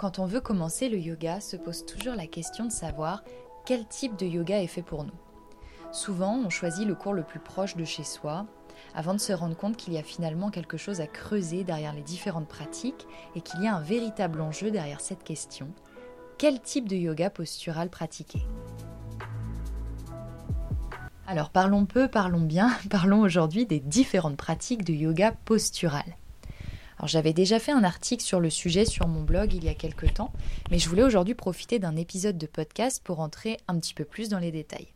Quand on veut commencer le yoga, se pose toujours la question de savoir quel type de yoga est fait pour nous. Souvent, on choisit le cours le plus proche de chez soi, avant de se rendre compte qu'il y a finalement quelque chose à creuser derrière les différentes pratiques et qu'il y a un véritable enjeu derrière cette question. Quel type de yoga postural pratiquer? Alors parlons peu, parlons bien, parlons aujourd'hui des différentes pratiques de yoga postural. Alors j'avais déjà fait un article sur le sujet sur mon blog il y a quelques temps, mais je voulais aujourd'hui profiter d'un épisode de podcast pour entrer un petit peu plus dans les détails.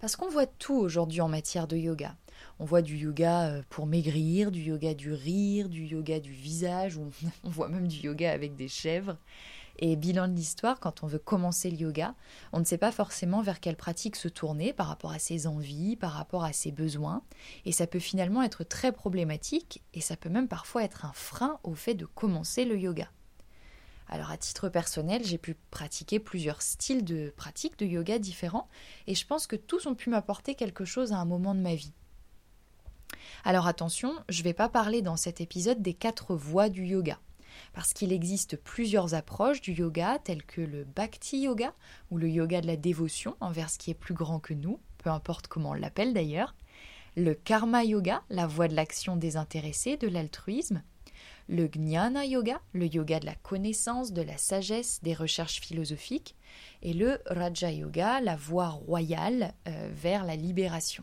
Parce qu'on voit tout aujourd'hui en matière de yoga. On voit du yoga euh, pour maigrir, du yoga du rire, du yoga du visage, on voit même du yoga avec des chèvres. Et bilan de l'histoire, quand on veut commencer le yoga, on ne sait pas forcément vers quelle pratique se tourner par rapport à ses envies, par rapport à ses besoins, et ça peut finalement être très problématique, et ça peut même parfois être un frein au fait de commencer le yoga. Alors à titre personnel, j'ai pu pratiquer plusieurs styles de pratiques de yoga différents, et je pense que tous ont pu m'apporter quelque chose à un moment de ma vie. Alors attention, je ne vais pas parler dans cet épisode des quatre voies du yoga parce qu'il existe plusieurs approches du yoga, telles que le bhakti yoga, ou le yoga de la dévotion envers ce qui est plus grand que nous, peu importe comment on l'appelle d'ailleurs, le karma yoga, la voie de l'action désintéressée, de l'altruisme, le jnana yoga, le yoga de la connaissance, de la sagesse, des recherches philosophiques, et le raja yoga, la voie royale euh, vers la libération.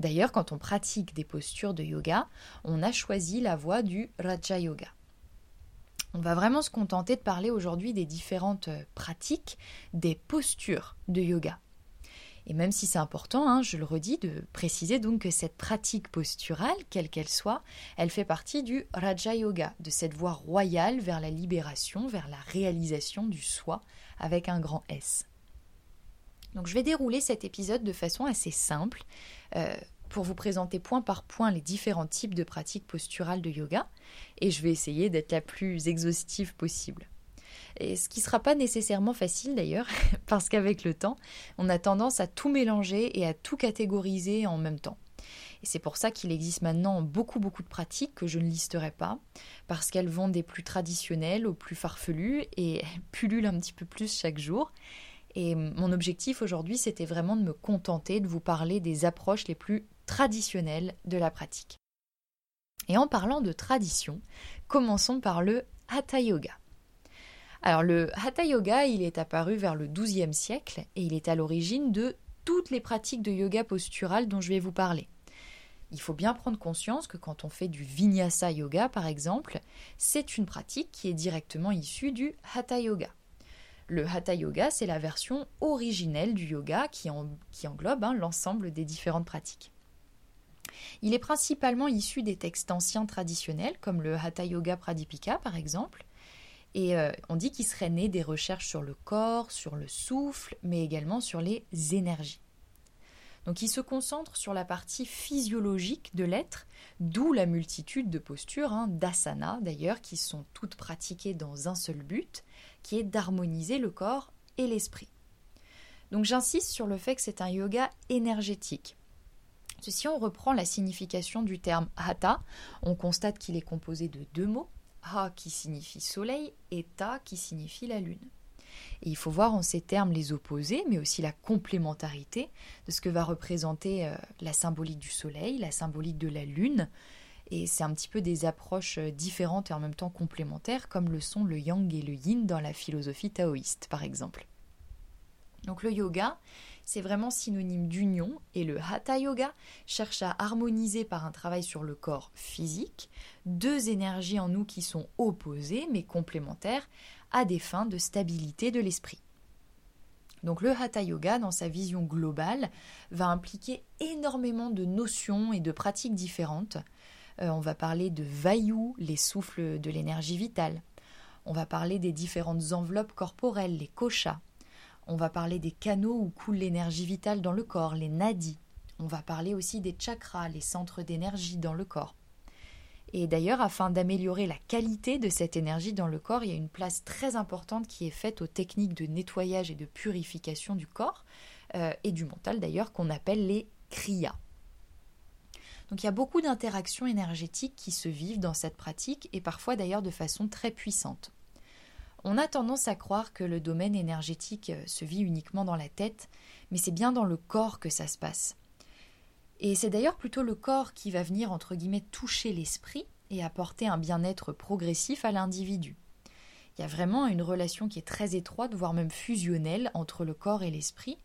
D'ailleurs, quand on pratique des postures de yoga, on a choisi la voie du raja yoga. On va vraiment se contenter de parler aujourd'hui des différentes euh, pratiques, des postures de yoga. Et même si c'est important, hein, je le redis, de préciser donc que cette pratique posturale, quelle qu'elle soit, elle fait partie du Raja Yoga, de cette voie royale vers la libération, vers la réalisation du soi avec un grand S. Donc je vais dérouler cet épisode de façon assez simple. Euh, pour vous présenter point par point les différents types de pratiques posturales de yoga et je vais essayer d'être la plus exhaustive possible. Et ce qui ne sera pas nécessairement facile d'ailleurs, parce qu'avec le temps, on a tendance à tout mélanger et à tout catégoriser en même temps. Et c'est pour ça qu'il existe maintenant beaucoup beaucoup de pratiques que je ne listerai pas, parce qu'elles vont des plus traditionnelles aux plus farfelues et pullulent un petit peu plus chaque jour. Et mon objectif aujourd'hui, c'était vraiment de me contenter de vous parler des approches les plus traditionnelles de la pratique. Et en parlant de tradition, commençons par le Hatha Yoga. Alors le Hatha Yoga, il est apparu vers le XIIe siècle et il est à l'origine de toutes les pratiques de yoga postural dont je vais vous parler. Il faut bien prendre conscience que quand on fait du Vinyasa Yoga par exemple, c'est une pratique qui est directement issue du Hatha Yoga. Le Hatha Yoga, c'est la version originelle du yoga qui, englobe hein, l'ensemble des différentes pratiques. Il est principalement issu des textes anciens traditionnels, comme le Hatha Yoga Pradipika par exemple, et euh, on dit qu'il serait né des recherches sur le corps, sur le souffle, mais également sur les énergies. Donc il se concentre sur la partie physiologique de l'être, d'où la multitude de postures, hein, d'asana d'ailleurs, qui sont toutes pratiquées dans un seul but, qui est d'harmoniser le corps et l'esprit. Donc j'insiste sur le fait que c'est un yoga énergétique. Si on reprend la signification du terme hatha, on constate qu'il est composé de deux mots, ha qui signifie soleil et ta qui signifie la lune. Et il faut voir en ces termes les opposés, mais aussi la complémentarité de ce que va représenter euh, la symbolique du soleil, la symbolique de la lune. Et c'est un petit peu des approches euh, différentes et en même temps complémentaires, comme le sont le yang et le yin dans la philosophie taoïste, par exemple. Donc le yoga, c'est vraiment synonyme d'union et le hatha yoga cherche à harmoniser par un travail sur le corps physique deux énergies en nous qui sont opposées mais complémentaires à des fins de stabilité de l'esprit. Donc le hatha yoga, dans sa vision globale, va impliquer énormément de notions et de pratiques différentes. Euh, on va parler de vayu, les souffles de l'énergie vitale. On va parler des différentes enveloppes corporelles, les koshas. On va parler des canaux où coule l'énergie vitale dans le corps, les nadis. On va parler aussi des chakras, les centres d'énergie dans le corps. Et d'ailleurs, afin d'améliorer la qualité de cette énergie dans le corps, il y a une place très importante qui est faite aux techniques de nettoyage et de purification du corps euh, et du mental d'ailleurs, qu'on appelle les kriyas. Donc il y a beaucoup d'interactions énergétiques qui se vivent dans cette pratique et parfois d'ailleurs de façon très puissante. On a tendance à croire que le domaine énergétique euh, se vit uniquement dans la tête, mais c'est bien dans le corps que ça se passe. Et c'est d'ailleurs plutôt le corps qui va venir, entre guillemets, toucher l'esprit et apporter un bien-être progressif à l'individu. Il y a vraiment une relation qui est très étroite, voire même fusionnelle, entre le corps et l'esprit,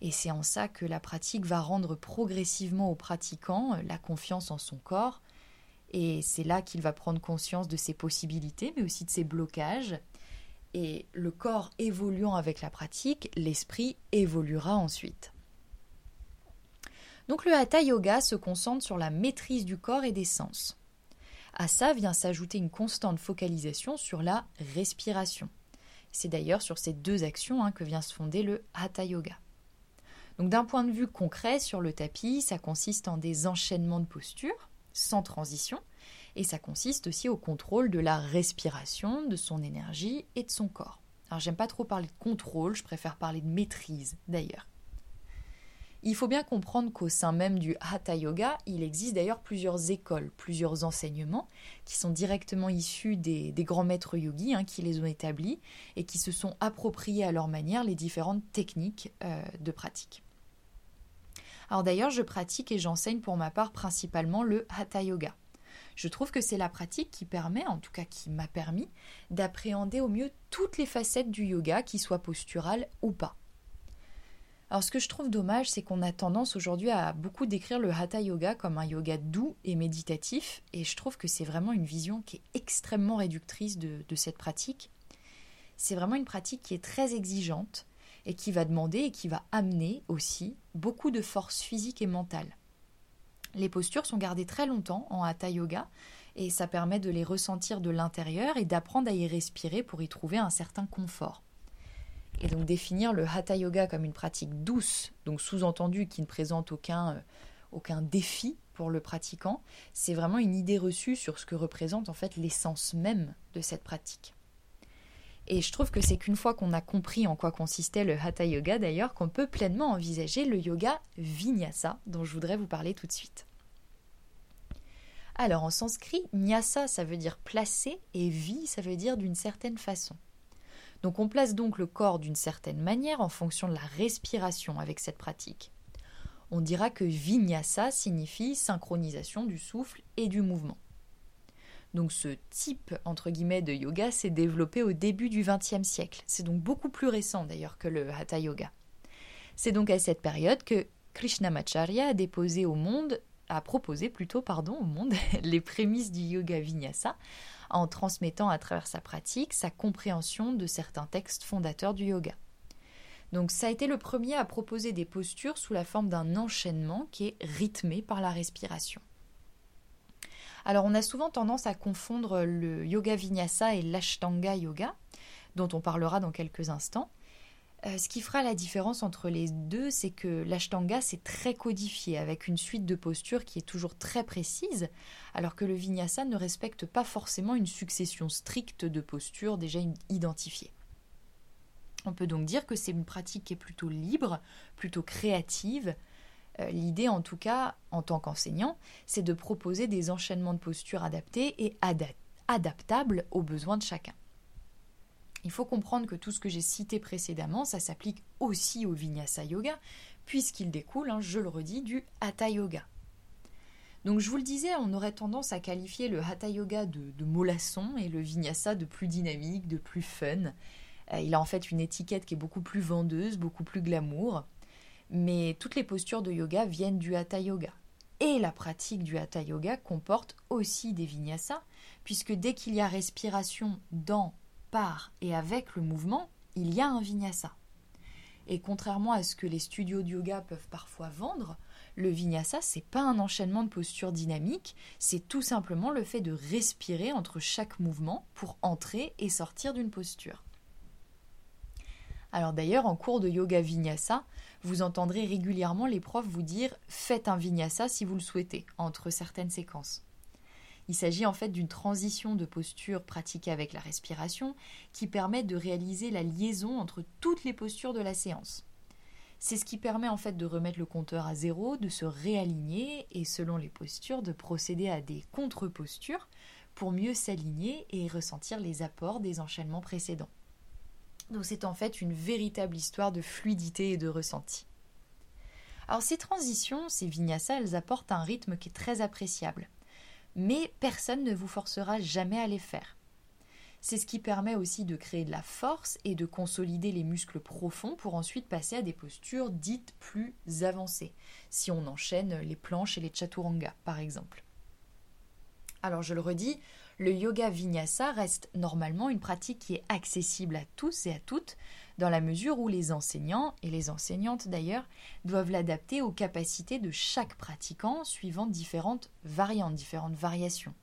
et c'est en ça que la pratique va rendre progressivement au pratiquant euh, la confiance en son corps, et c'est là qu'il va prendre conscience de ses possibilités, mais aussi de ses blocages, et le corps évoluant avec la pratique, l'esprit évoluera ensuite. Donc le hatha yoga se concentre sur la maîtrise du corps et des sens. À ça vient s'ajouter une constante focalisation sur la respiration. C'est d'ailleurs sur ces deux actions hein, que vient se fonder le hatha yoga. Donc d'un point de vue concret sur le tapis, ça consiste en des enchaînements de postures sans transition et ça consiste aussi au contrôle de la respiration, de son énergie et de son corps. Alors j'aime pas trop parler de contrôle, je préfère parler de maîtrise d'ailleurs. Il faut bien comprendre qu'au sein même du Hatha Yoga, il existe d'ailleurs plusieurs écoles, plusieurs enseignements qui sont directement issus des, grands maîtres yogis hein, qui les ont établis et qui se sont appropriés à leur manière les différentes techniques euh, de pratique. Alors d'ailleurs, je pratique et j'enseigne pour ma part principalement le Hatha Yoga. Je trouve que c'est la pratique qui permet, en tout cas qui m'a permis, d'appréhender au mieux toutes les facettes du yoga, qu'ils soient posturales ou pas. Alors ce que je trouve dommage, c'est qu'on a tendance aujourd'hui à beaucoup décrire le hatha yoga comme un yoga doux et méditatif, et je trouve que c'est vraiment une vision qui est extrêmement réductrice de, de cette pratique. C'est vraiment une pratique qui est très exigeante et qui va demander et qui va amener aussi beaucoup de force physique et mentale. Les postures sont gardées très longtemps en hatha yoga et ça permet de les ressentir de l'intérieur et d'apprendre à y respirer pour y trouver un certain confort. Et donc définir le hatha yoga comme une pratique douce, donc sous-entendu qui ne présente aucun, euh, aucun défi pour le pratiquant, c'est vraiment une idée reçue sur ce que représente en fait l'essence même de cette pratique. Et je trouve que c'est qu'une fois qu'on a compris en quoi consistait le hatha yoga d'ailleurs qu'on peut pleinement envisager le yoga vinyasa dont je voudrais vous parler tout de suite. Alors en sanskrit, nyasa ça veut dire placer et vi ça veut dire d'une certaine façon. Donc on place donc le corps d'une certaine manière en fonction de la respiration avec cette pratique. On dira que vinyasa signifie synchronisation du souffle et du mouvement. Donc ce type entre guillemets de yoga s'est développé au début du XXe siècle. C'est donc beaucoup plus récent d'ailleurs que le hatha yoga. C'est donc à cette période que Krishnamacharya a déposé au monde, a proposé plutôt pardon au monde les prémices du yoga vinyasa en transmettant à travers sa pratique sa compréhension de certains textes fondateurs du yoga. Donc ça a été le premier à proposer des postures sous la forme d'un enchaînement qui est rythmé par la respiration. Alors on a souvent tendance à confondre le yoga vinyasa et l'ashtanga yoga, dont on parlera dans quelques instants. Euh, ce qui fera la différence entre les deux, c'est que l'ashtanga c'est très codifié avec une suite de postures qui est toujours très précise, alors que le vinyasa ne respecte pas forcément une succession stricte de postures déjà identifiées. On peut donc dire que c'est une pratique qui est plutôt libre, plutôt créative, l'idée, en tout cas, en tant qu'enseignant, c'est de proposer des enchaînements de postures adaptés et adaptables aux besoins de chacun. Il faut comprendre que tout ce que j'ai cité précédemment, ça s'applique aussi au vinyasa yoga, puisqu'il découle, hein, je le redis, du hatha yoga. Donc je vous le disais, on aurait tendance à qualifier le hatha yoga de, de mollasson et le vinyasa de plus dynamique, de plus fun. Euh, il a en fait une étiquette qui est beaucoup plus vendeuse, beaucoup plus glamour. Mais toutes les postures de yoga viennent du hatha yoga. Et la pratique du hatha yoga comporte aussi des vinyasas, puisque dès qu'il y a respiration dans, par et avec le mouvement, il y a un vinyasa. Et contrairement à ce que les studios de yoga peuvent parfois vendre, le vinyasa, c'est pas un enchaînement de postures dynamiques, c'est tout simplement le fait de respirer entre chaque mouvement pour entrer et sortir d'une posture. Alors d'ailleurs, en cours de yoga vinyasa, vous entendrez régulièrement les profs vous dire faites un vinyasa si vous le souhaitez, entre certaines séquences. Il s'agit en fait d'une transition de posture pratiquée avec la respiration qui permet de réaliser la liaison entre toutes les postures de la séance. C'est ce qui permet en fait de remettre le compteur à zéro, de se réaligner et selon les postures de procéder à des contre-postures pour mieux s'aligner et ressentir les apports des enchaînements précédents. Donc c'est en fait une véritable histoire de fluidité et de ressenti. Alors ces transitions, ces vinyasas, elles apportent un rythme qui est très appréciable. Mais personne ne vous forcera jamais à les faire. C'est ce qui permet aussi de créer de la force et de consolider les muscles profonds pour ensuite passer à des postures dites plus avancées, si on enchaîne les planches et les chaturanga par exemple. Alors je le redis, le yoga vinyasa reste normalement une pratique qui est accessible à tous et à toutes, dans la mesure où les enseignants, et les enseignantes d'ailleurs, doivent l'adapter aux capacités de chaque pratiquant suivant différentes variantes, différentes variations.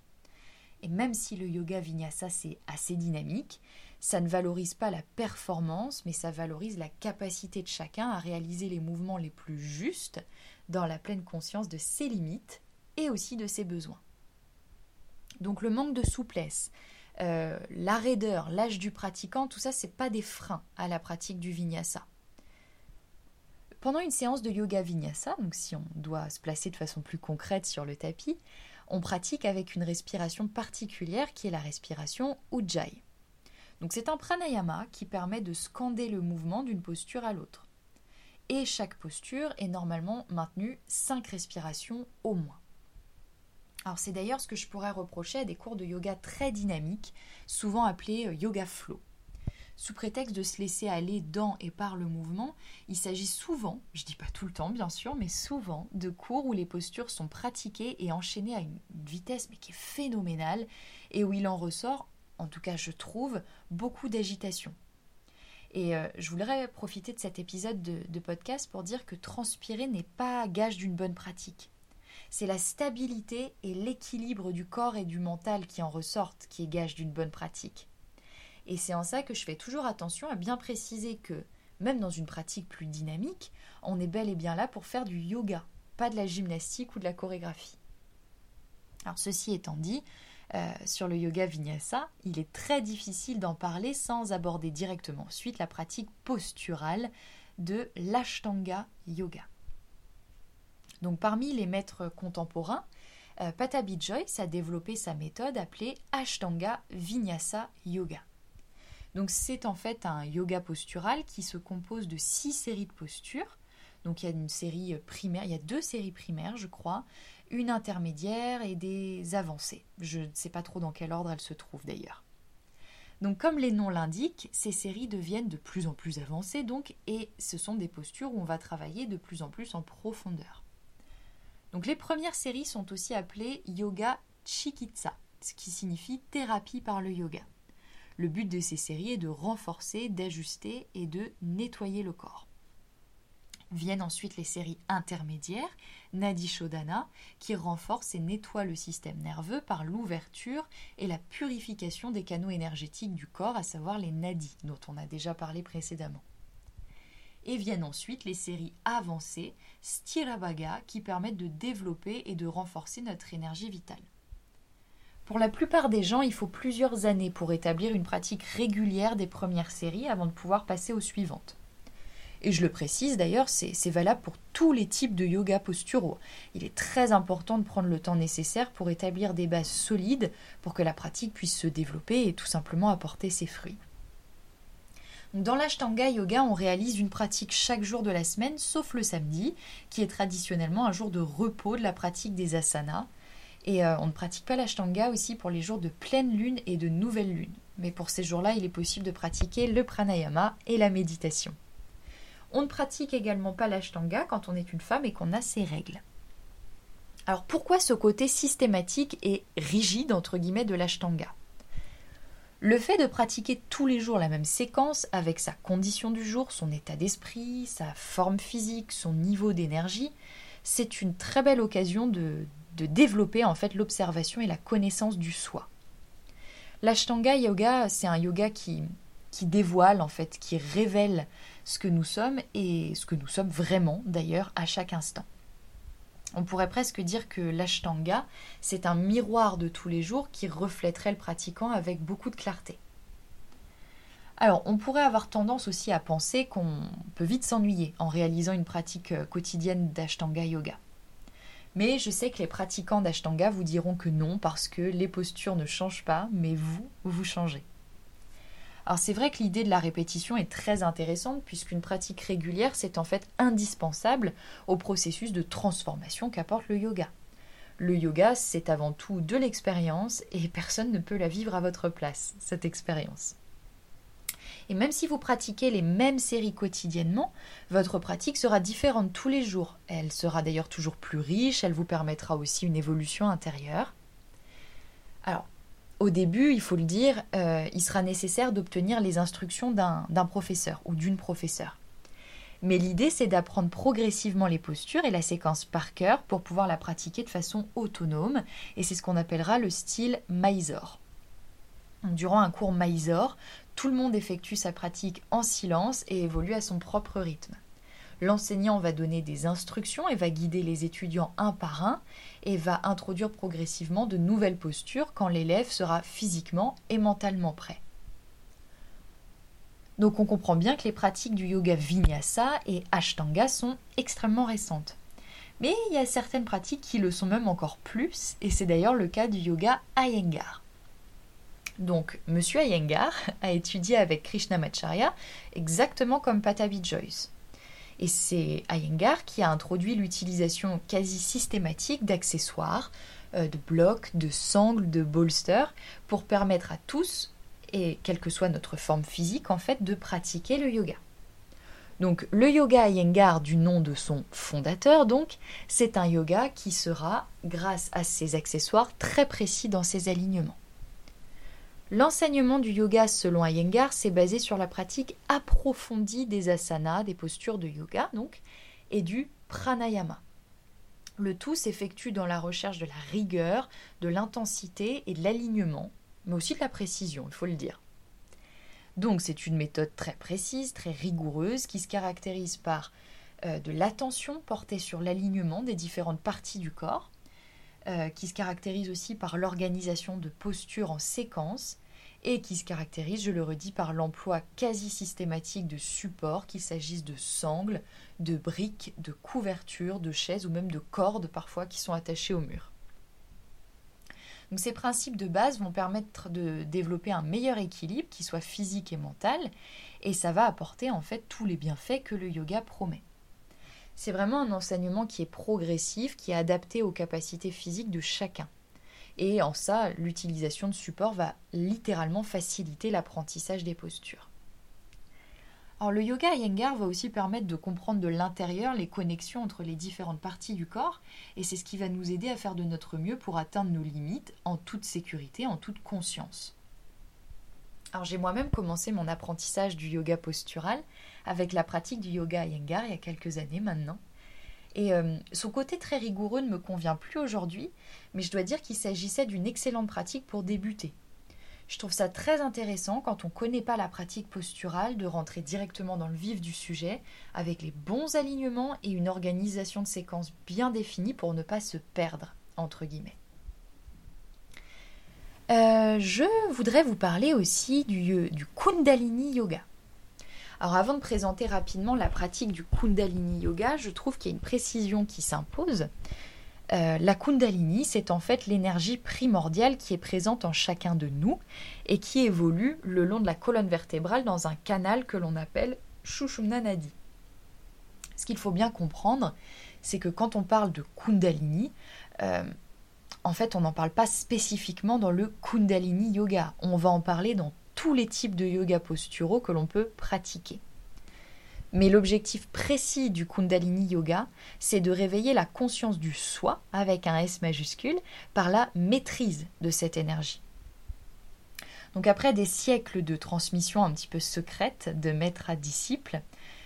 Et même si le yoga vinyasa c'est assez dynamique, ça ne valorise pas la performance, mais ça valorise la capacité de chacun à réaliser les mouvements les plus justes dans la pleine conscience de ses limites et aussi de ses besoins. Donc le manque de souplesse, euh, la raideur, l'âge du pratiquant, tout ça, c'est pas des freins à la pratique du vinyasa. Pendant une séance de yoga vinyasa, donc si on doit se placer de façon plus concrète sur le tapis, on pratique avec une respiration particulière qui est la respiration Ujjayi. Donc c'est un pranayama qui permet de scander le mouvement d'une posture à l'autre. Et chaque posture est normalement maintenue 5 respirations au moins. Alors c'est d'ailleurs ce que je pourrais reprocher à des cours de yoga très dynamiques, souvent appelés euh, yoga flow. Sous prétexte de se laisser aller dans et par le mouvement, il s'agit souvent, je dis pas tout le temps bien sûr, mais souvent de cours où les postures sont pratiquées et enchaînées à une vitesse mais qui est phénoménale et où il en ressort, en tout cas je trouve, beaucoup d'agitation. Et euh, je voudrais profiter de cet épisode de podcast pour dire que transpirer n'est pas gage d'une bonne pratique. C'est la stabilité et l'équilibre du corps et du mental qui en ressortent qui est gage d'une bonne pratique. Et c'est en ça que je fais toujours attention à bien préciser que, même dans une pratique plus dynamique, on est bel et bien là pour faire du yoga, pas de la gymnastique ou de la chorégraphie. Alors ceci étant dit, euh, sur le yoga vinyasa, il est très difficile d'en parler sans aborder directement ensuite la pratique posturale de l'ashtanga yoga. Donc parmi les maîtres contemporains, euh, Patabi Joyce a développé sa méthode appelée Ashtanga Vinyasa Yoga. Donc c'est en fait un yoga postural qui se compose de six séries de postures. Donc il y a une série primaire, il y a deux séries primaires, je crois, une intermédiaire et des avancées. Je ne sais pas trop dans quel ordre elles se trouvent d'ailleurs. Donc comme les noms l'indiquent, ces séries deviennent de plus en plus avancées donc et ce sont des postures où on va travailler de plus en plus en profondeur. Donc les premières séries sont aussi appelées yoga chikitsa, ce qui signifie thérapie par le yoga. Le but de ces séries est de renforcer, d'ajuster et de nettoyer le corps. Viennent ensuite les séries intermédiaires, Nadi Shodhana, qui renforcent et nettoient le système nerveux par l'ouverture et la purification des canaux énergétiques du corps, à savoir les nadis, dont on a déjà parlé précédemment. Et viennent ensuite les séries avancées, Sthirabhaga, qui permettent de développer et de renforcer notre énergie vitale. Pour la plupart des gens, il faut plusieurs années pour établir une pratique régulière des premières séries avant de pouvoir passer aux suivantes. Et je le précise d'ailleurs, c'est valable pour tous les types de yoga posturaux. Il est très important de prendre le temps nécessaire pour établir des bases solides pour que la pratique puisse se développer et tout simplement apporter ses fruits. Dans l'Ashtanga Yoga, on réalise une pratique chaque jour de la semaine, sauf le samedi, qui est traditionnellement un jour de repos de la pratique des asanas, et euh, on ne pratique pas l'ashtanga aussi pour les jours de pleine lune et de nouvelle lune. Mais pour ces jours-là, il est possible de pratiquer le pranayama et la méditation. On ne pratique également pas l'ashtanga quand on est une femme et qu'on a ses règles. Alors pourquoi ce côté systématique et rigide entre guillemets de l'ashtanga? Le fait de pratiquer tous les jours la même séquence avec sa condition du jour, son état d'esprit, sa forme physique, son niveau d'énergie, c'est une très belle occasion de, développer en fait l'observation et la connaissance du soi. L'Ashtanga Yoga, c'est un yoga qui, qui dévoile en fait, qui révèle ce que nous sommes et ce que nous sommes vraiment d'ailleurs à chaque instant. On pourrait presque dire que l'Ashtanga, c'est un miroir de tous les jours qui reflèterait le pratiquant avec beaucoup de clarté. Alors, on pourrait avoir tendance aussi à penser qu'on peut vite s'ennuyer en réalisant une pratique quotidienne d'Ashtanga Yoga. Mais je sais que les pratiquants d'Ashtanga vous diront que non parce que les postures ne changent pas, mais vous, vous changez. Alors c'est vrai que l'idée de la répétition est très intéressante puisqu'une pratique régulière, c'est en fait indispensable au processus de transformation qu'apporte le yoga. Le yoga, c'est avant tout de l'expérience et personne ne peut la vivre à votre place, cette expérience. Et même si vous pratiquez les mêmes séries quotidiennement, votre pratique sera différente tous les jours. Elle sera d'ailleurs toujours plus riche, elle vous permettra aussi une évolution intérieure. Alors, au début, il faut le dire, euh, il sera nécessaire d'obtenir les instructions d'un professeur ou d'une professeure. Mais l'idée, c'est d'apprendre progressivement les postures et la séquence par cœur pour pouvoir la pratiquer de façon autonome, et c'est ce qu'on appellera le style Mysore. Durant un cours Mysore, tout le monde effectue sa pratique en silence et évolue à son propre rythme. L'enseignant va donner des instructions et va guider les étudiants un par un et va introduire progressivement de nouvelles postures quand l'élève sera physiquement et mentalement prêt. Donc on comprend bien que les pratiques du yoga vinyasa et ashtanga sont extrêmement récentes. Mais il y a certaines pratiques qui le sont même encore plus, et c'est d'ailleurs le cas du yoga Iyengar. Donc, M. Iyengar a étudié avec Krishnamacharya exactement comme Patabi Joyce. Et c'est Iyengar qui a introduit l'utilisation quasi systématique d'accessoires, euh, de blocs, de sangles, de bolsters, pour permettre à tous, et quelle que soit notre forme physique en fait, de pratiquer le yoga. Donc le yoga Iyengar du nom de son fondateur, donc, c'est un yoga qui sera, grâce à ses accessoires, très précis dans ses alignements. L'enseignement du yoga selon Iyengar s'est basé sur la pratique approfondie des asanas, des postures de yoga donc, et du pranayama. Le tout s'effectue dans la recherche de la rigueur, de l'intensité et de l'alignement, mais aussi de la précision, il faut le dire. Donc c'est une méthode très précise, très rigoureuse, qui se caractérise par euh, de l'attention portée sur l'alignement des différentes parties du corps, euh, qui se caractérise aussi par l'organisation de postures en séquence et qui se caractérise, je le redis, par l'emploi quasi systématique de supports, qu'il s'agisse de sangles, de briques, de couvertures, de chaises ou même de cordes parfois qui sont attachées au mur. Ces principes de base vont permettre de développer un meilleur équilibre qui soit physique et mental et ça va apporter en fait tous les bienfaits que le yoga promet. C'est vraiment un enseignement qui est progressif, qui est adapté aux capacités physiques de chacun. Et en ça, l'utilisation de support va littéralement faciliter l'apprentissage des postures. Alors, le yoga Iyengar va aussi permettre de comprendre de l'intérieur les connexions entre les différentes parties du corps, et c'est ce qui va nous aider à faire de notre mieux pour atteindre nos limites en toute sécurité, en toute conscience. Alors j'ai moi-même commencé mon apprentissage du yoga postural avec la pratique du yoga Iyengar il y a quelques années maintenant. Et euh, son côté très rigoureux ne me convient plus aujourd'hui, mais je dois dire qu'il s'agissait d'une excellente pratique pour débuter. Je trouve ça très intéressant quand on ne connaît pas la pratique posturale de rentrer directement dans le vif du sujet avec les bons alignements et une organisation de séquences bien définie pour ne pas se perdre, entre guillemets. Euh, je voudrais vous parler aussi du, du Kundalini Yoga. Alors avant de présenter rapidement la pratique du Kundalini Yoga, je trouve qu'il y a une précision qui s'impose. Euh, la Kundalini, c'est en fait l'énergie primordiale qui est présente en chacun de nous et qui évolue le long de la colonne vertébrale dans un canal que l'on appelle Shushumna Nadi. Ce qu'il faut bien comprendre, c'est que quand on parle de Kundalini, euh, en fait, on n'en parle pas spécifiquement dans le Kundalini Yoga. On va en parler dans tous les types de yoga posturaux que l'on peut pratiquer. Mais l'objectif précis du Kundalini Yoga, c'est de réveiller la conscience du soi, avec un S majuscule, par la maîtrise de cette énergie. Donc après des siècles de transmission un petit peu secrète de maître à disciple,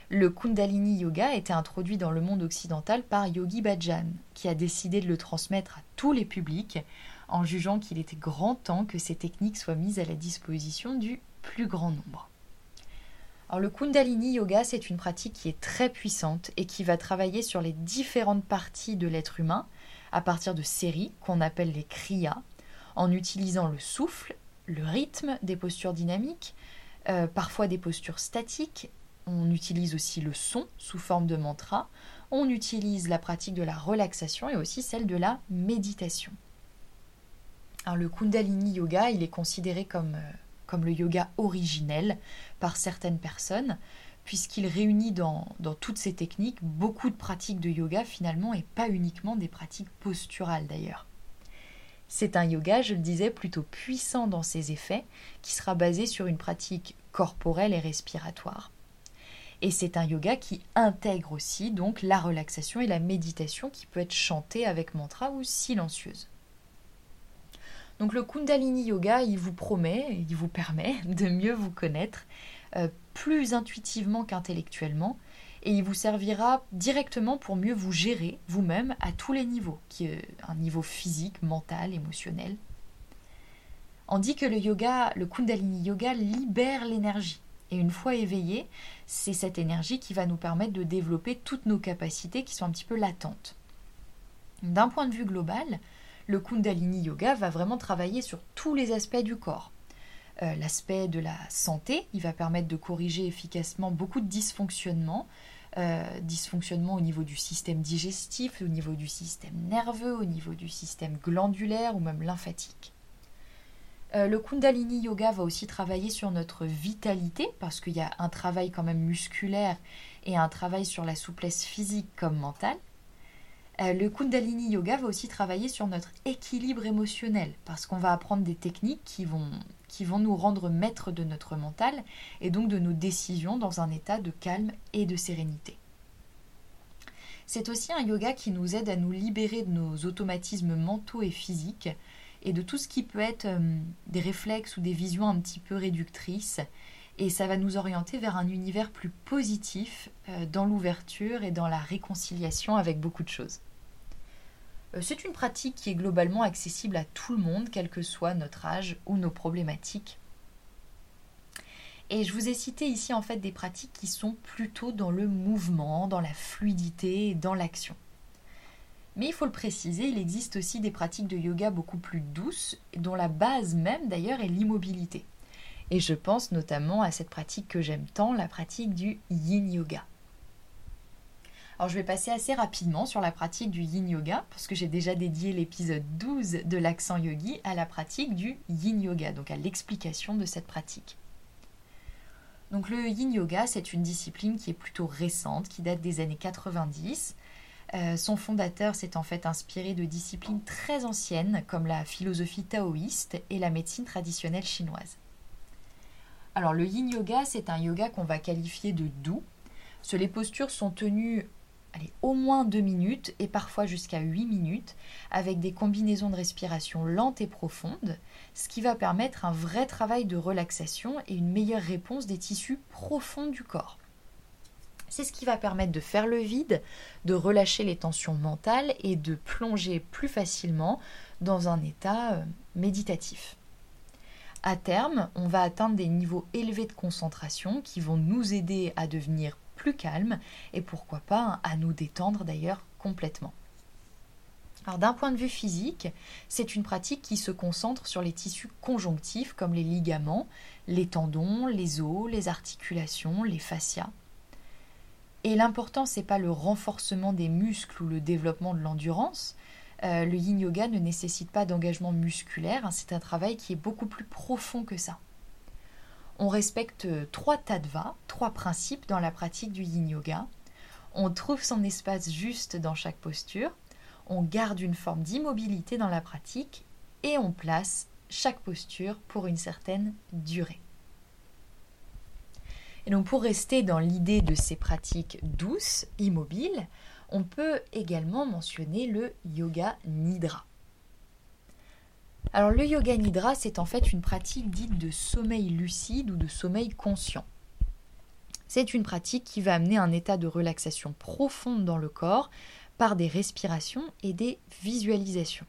le Kundalini Yoga a été introduit dans le monde occidental par Yogi Bhajan, qui a décidé de le transmettre à tous les publics en jugeant qu'il était grand temps que ces techniques soient mises à la disposition du plus grand nombre. Alors le Kundalini Yoga, c'est une pratique qui est très puissante et qui va travailler sur les différentes parties de l'être humain à partir de séries qu'on appelle les kriyas, en utilisant le souffle, le rythme des postures dynamiques, euh, parfois des postures statiques. On utilise aussi le son sous forme de mantra. On utilise la pratique de la relaxation et aussi celle de la méditation. Le Kundalini Yoga, il est considéré comme, euh, comme le yoga originel par certaines personnes, puisqu'il réunit dans, toutes ces techniques beaucoup de pratiques de yoga finalement et pas uniquement des pratiques posturales d'ailleurs. C'est un yoga, je le disais, plutôt puissant dans ses effets, qui sera basé sur une pratique corporelle et respiratoire. Et c'est un yoga qui intègre aussi donc la relaxation et la méditation qui peut être chantée avec mantra ou silencieuse. Donc le Kundalini Yoga, il vous promet, il vous permet de mieux vous connaître, euh, plus intuitivement qu'intellectuellement, et il vous servira directement pour mieux vous gérer vous-même à tous les niveaux, qui est un niveau physique, mental, émotionnel. On dit que le yoga, le Kundalini Yoga libère l'énergie. Et une fois éveillé, c'est cette énergie qui va nous permettre de développer toutes nos capacités qui sont un petit peu latentes. D'un point de vue global, le Kundalini Yoga va vraiment travailler sur tous les aspects du corps. Euh, l'aspect de la santé, il va permettre de corriger efficacement beaucoup de dysfonctionnements, euh, dysfonctionnements au niveau du système digestif, au niveau du système nerveux, au niveau du système glandulaire ou même lymphatique. Euh, le Kundalini Yoga va aussi travailler sur notre vitalité parce qu'il y a un travail quand même musculaire et un travail sur la souplesse physique comme mentale. Euh, le Kundalini Yoga va aussi travailler sur notre équilibre émotionnel, parce qu'on va apprendre des techniques qui vont, nous rendre maîtres de notre mental et donc de nos décisions dans un état de calme et de sérénité. C'est aussi un yoga qui nous aide à nous libérer de nos automatismes mentaux et physiques et de tout ce qui peut être euh, des réflexes ou des visions un petit peu réductrices. Et ça va nous orienter vers un univers plus positif euh, dans l'ouverture et dans la réconciliation avec beaucoup de choses. Euh, c'est une pratique qui est globalement accessible à tout le monde, quel que soit notre âge ou nos problématiques. Et je vous ai cité ici en fait des pratiques qui sont plutôt dans le mouvement, dans la fluidité dans l'action. Mais il faut le préciser, il existe aussi des pratiques de yoga beaucoup plus douces, dont la base même d'ailleurs est l'immobilité. Et je pense notamment à cette pratique que j'aime tant, la pratique du yin yoga. Alors je vais passer assez rapidement sur la pratique du yin yoga parce que j'ai déjà dédié l'épisode 12 de l'accent yogi à la pratique du yin yoga, donc à l'explication de cette pratique. Donc le yin yoga, c'est une discipline qui est plutôt récente, qui date des années 90. Euh, son fondateur s'est en fait inspiré de disciplines très anciennes comme la philosophie taoïste et la médecine traditionnelle chinoise. Alors le yin yoga, c'est un yoga qu'on va qualifier de doux. les postures sont tenues allez, au moins 2 minutes et parfois jusqu'à 8 minutes avec des combinaisons de respiration lentes et profondes, ce qui va permettre un vrai travail de relaxation et une meilleure réponse des tissus profonds du corps. C'est ce qui va permettre de faire le vide, de relâcher les tensions mentales et de plonger plus facilement dans un état euh, méditatif. À terme, on va atteindre des niveaux élevés de concentration qui vont nous aider à devenir calme et pourquoi pas à nous détendre d'ailleurs complètement. Alors d'un point de vue physique, c'est une pratique qui se concentre sur les tissus conjonctifs comme les ligaments, les tendons, les os, les articulations, les fascias. Et l'important c'est pas le renforcement des muscles ou le développement de l'endurance. Euh, le yin yoga ne nécessite pas d'engagement musculaire, hein, c'est un travail qui est beaucoup plus profond que ça. On respecte trois tattvas, trois principes dans la pratique du yin yoga. On trouve son espace juste dans chaque posture. On garde une forme d'immobilité dans la pratique et on place chaque posture pour une certaine durée. Et donc pour rester dans l'idée de ces pratiques douces, immobiles, on peut également mentionner le yoga nidra. Alors le yoga nidra, c'est en fait une pratique dite de sommeil lucide ou de sommeil conscient. C'est une pratique qui va amener un état de relaxation profonde dans le corps par des respirations et des visualisations.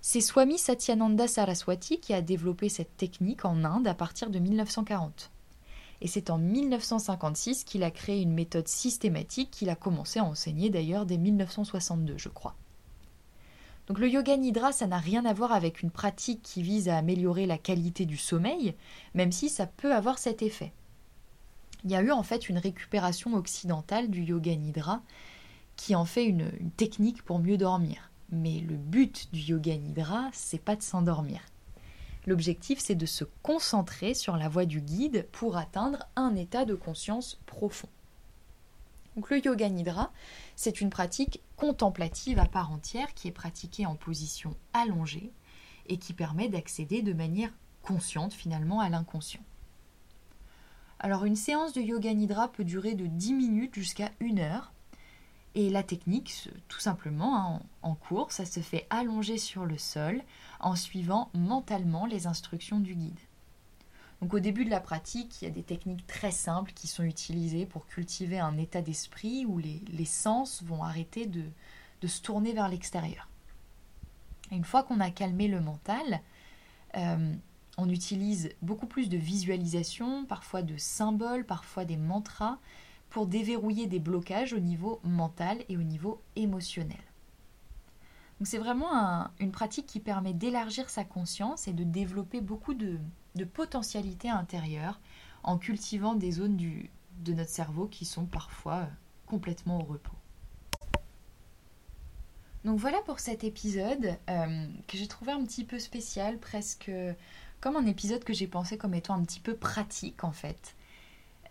C'est Swami Satyananda Saraswati qui a développé cette technique en Inde à partir de 1940. Et c'est en 1956 qu'il a créé une méthode systématique qu'il a commencé à enseigner d'ailleurs dès 1962, je crois. Donc le yoga nidra, ça n'a rien à voir avec une pratique qui vise à améliorer la qualité du sommeil, même si ça peut avoir cet effet. il y a eu en fait une récupération occidentale du yoga nidra qui en fait une, technique pour mieux dormir. Mais le but du yoga nidra, c'est pas de s'endormir. L'objectif, c'est de se concentrer sur la voie du guide pour atteindre un état de conscience profond. Donc le yoga nidra, c'est une pratique contemplative à part entière qui est pratiquée en position allongée et qui permet d'accéder de manière consciente finalement à l'inconscient. Alors une séance de yoga nidra peut durer de 10 minutes jusqu'à 1 heure. Et la technique, tout simplement, hein, en cours, ça se fait allonger sur le sol en suivant mentalement les instructions du guide. Donc au début de la pratique, il y a des techniques très simples qui sont utilisées pour cultiver un état d'esprit où les, sens vont arrêter de, se tourner vers l'extérieur. Une fois qu'on a calmé le mental, euh, on utilise beaucoup plus de visualisation, parfois de symboles, parfois des mantras, pour déverrouiller des blocages au niveau mental et au niveau émotionnel. C'est vraiment une pratique qui permet d'élargir sa conscience et de développer beaucoup de, potentialités intérieures en cultivant des zones de notre cerveau qui sont parfois complètement au repos. Donc voilà pour cet épisode euh, que j'ai trouvé un petit peu spécial, presque comme un épisode que j'ai pensé comme étant un petit peu pratique en fait.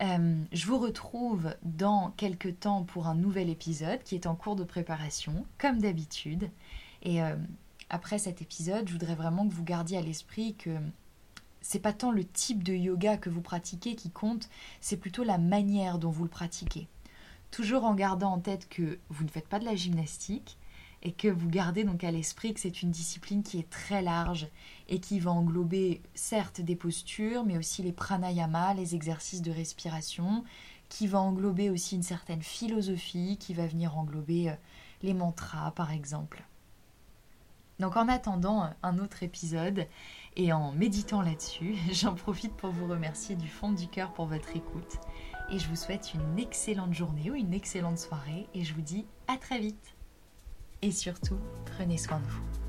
Euh, je vous retrouve dans quelques temps pour un nouvel épisode qui est en cours de préparation, comme d'habitude. Et euh, après cet épisode, je voudrais vraiment que vous gardiez à l'esprit que c'est pas tant le type de yoga que vous pratiquez qui compte, c'est plutôt la manière dont vous le pratiquez. Toujours en gardant en tête que vous ne faites pas de la gymnastique, et que vous gardez donc à l'esprit que c'est une discipline qui est très large et qui va englober certes des postures, mais aussi les pranayamas, les exercices de respiration, qui va englober aussi une certaine philosophie, qui va venir englober euh, les mantras par exemple. Donc en attendant euh, un autre épisode et en méditant là-dessus, j'en profite pour vous remercier du fond du cœur pour votre écoute et je vous souhaite une excellente journée ou une excellente soirée et je vous dis à très vite. Et surtout, prenez soin de vous.